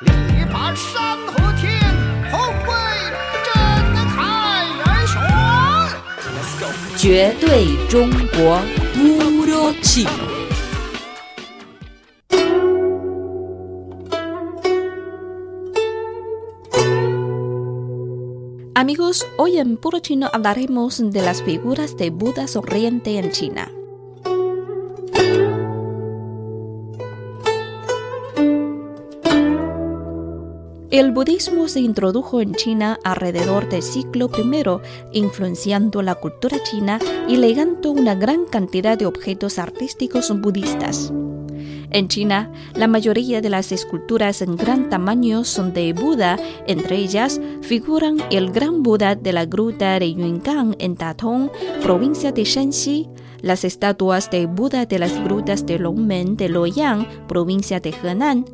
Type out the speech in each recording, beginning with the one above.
力拔山河天，宏伟震撼人生。绝对中国乌鲁奇。 Amigos, hoy en Puro Chino hablaremos de las figuras de Buda sonriente en China. El budismo se introdujo en China alrededor del siglo I, influenciando la cultura china y legando una gran cantidad de objetos artísticos budistas. En China, la mayoría de las esculturas en gran tamaño son de Buda, entre ellas figuran el gran Buda de la gruta de Yungang en Datong, provincia de Shanxi, las estatuas de Buda de las grutas de Longmen de Luoyang, provincia de Henan,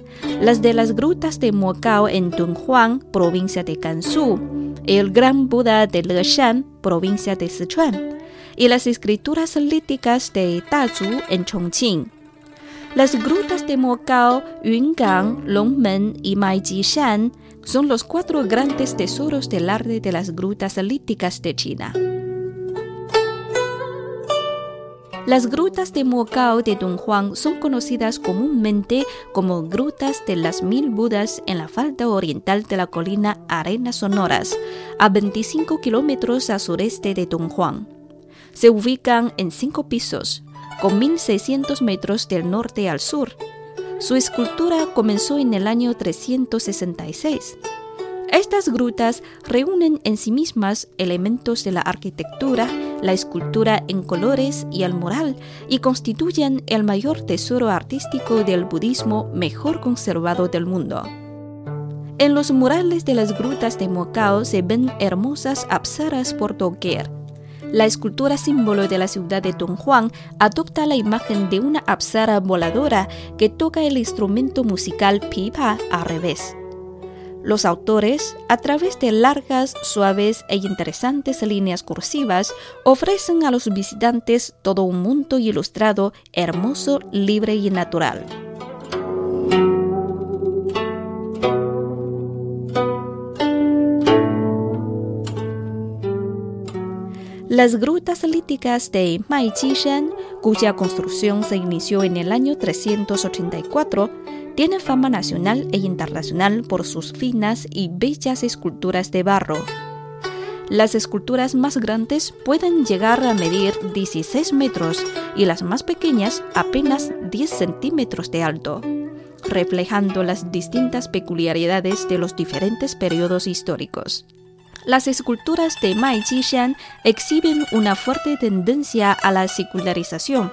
las de las grutas de Mokao en Dunhuang, provincia de Gansu, el gran Buda de Leshan, provincia de Sichuan, y las escrituras líticas de Dazu en Chongqing. Las grutas de Mokao, Yungang, Longmen y Maijishan son los cuatro grandes tesoros del arte de las grutas líticas de China. Las grutas de Mokao de Dunhuang son conocidas comúnmente como grutas de las mil Budas en la falda oriental de la colina Arenas Sonoras, a 25 kilómetros al sureste de Dunhuang. Se ubican en cinco pisos, con 1.600 metros del norte al sur. Su escultura comenzó en el año 366. Estas grutas reúnen en sí mismas elementos de la arquitectura, la escultura en colores y el mural y constituyen el mayor tesoro artístico del budismo mejor conservado del mundo. En los murales de las grutas de Mokao se ven hermosas apsaras por doquier. La escultura símbolo de la ciudad de Dunhuang adopta la imagen de una apsara voladora que toca el instrumento musical pipa al revés. Los autores, a través de largas, suaves e interesantes líneas cursivas, ofrecen a los visitantes todo un mundo ilustrado, hermoso, libre y natural. Las grutas líticas de Maijishan, cuya construcción se inició en el año 384, tienen fama nacional e internacional por sus finas y bellas esculturas de barro. Las esculturas más grandes pueden llegar a medir 16 metros y las más pequeñas apenas 10 centímetros de alto, reflejando las distintas peculiaridades de los diferentes periodos históricos. Las esculturas de Mai Jishan exhiben una fuerte tendencia a la secularización.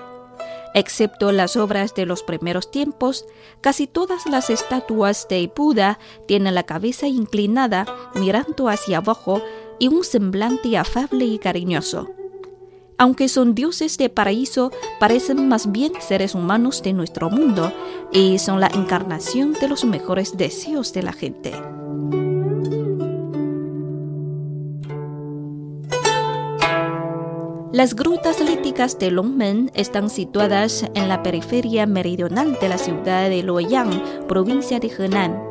Excepto las obras de los primeros tiempos, casi todas las estatuas de Buda tienen la cabeza inclinada, mirando hacia abajo y un semblante afable y cariñoso. Aunque son dioses de paraíso, parecen más bien seres humanos de nuestro mundo y son la encarnación de los mejores deseos de la gente. Las grutas líticas de Longmen están situadas en la periferia meridional de la ciudad de Luoyang, provincia de Henan.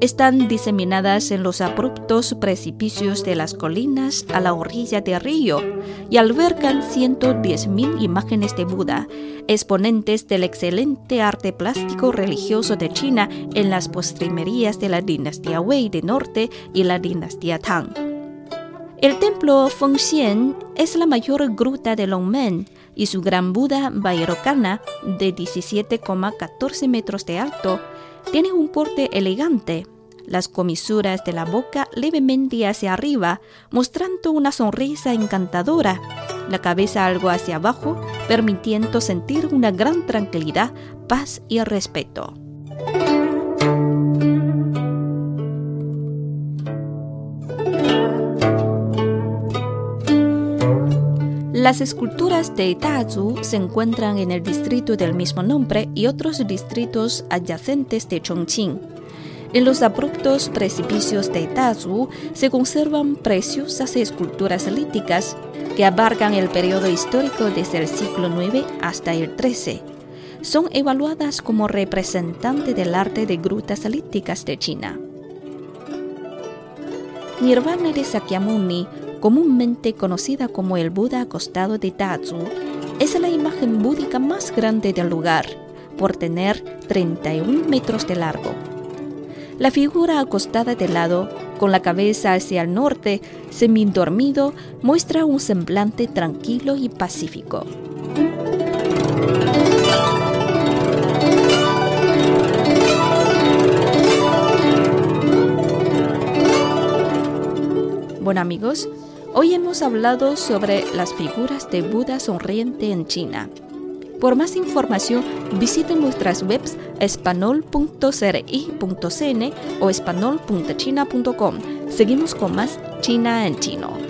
Están diseminadas en los abruptos precipicios de las colinas a la orilla del río y albergan 110.000 imágenes de Buda, exponentes del excelente arte plástico religioso de China en las postrimerías de la dinastía Wei de Norte y la dinastía Tang. El templo Fengxian es la mayor gruta de Longmen y su gran Buda Vairocana, de 17,14 metros de alto, tiene un porte elegante, las comisuras de la boca levemente hacia arriba, mostrando una sonrisa encantadora, la cabeza algo hacia abajo, permitiendo sentir una gran tranquilidad, paz y respeto. Las esculturas de Dazu se encuentran en el distrito del mismo nombre y otros distritos adyacentes de Chongqing. En los abruptos precipicios de Dazu se conservan preciosas esculturas líticas que abarcan el periodo histórico desde el siglo IX hasta el XIII. son evaluadas como representantes del arte de grutas elípticas de China. Nirvana de Sakyamuni, comúnmente conocida como el Buda acostado de Dazu, es la imagen búdica más grande del lugar, por tener 31 metros de largo. La figura acostada de lado, con la cabeza hacia el norte, semidormido, muestra un semblante tranquilo y pacífico. Bueno amigos, hoy hemos hablado sobre las figuras de Buda sonriente en China. Por más información, visiten nuestras webs espanol.cri.cn o espanol.china.com. Seguimos con más China en chino.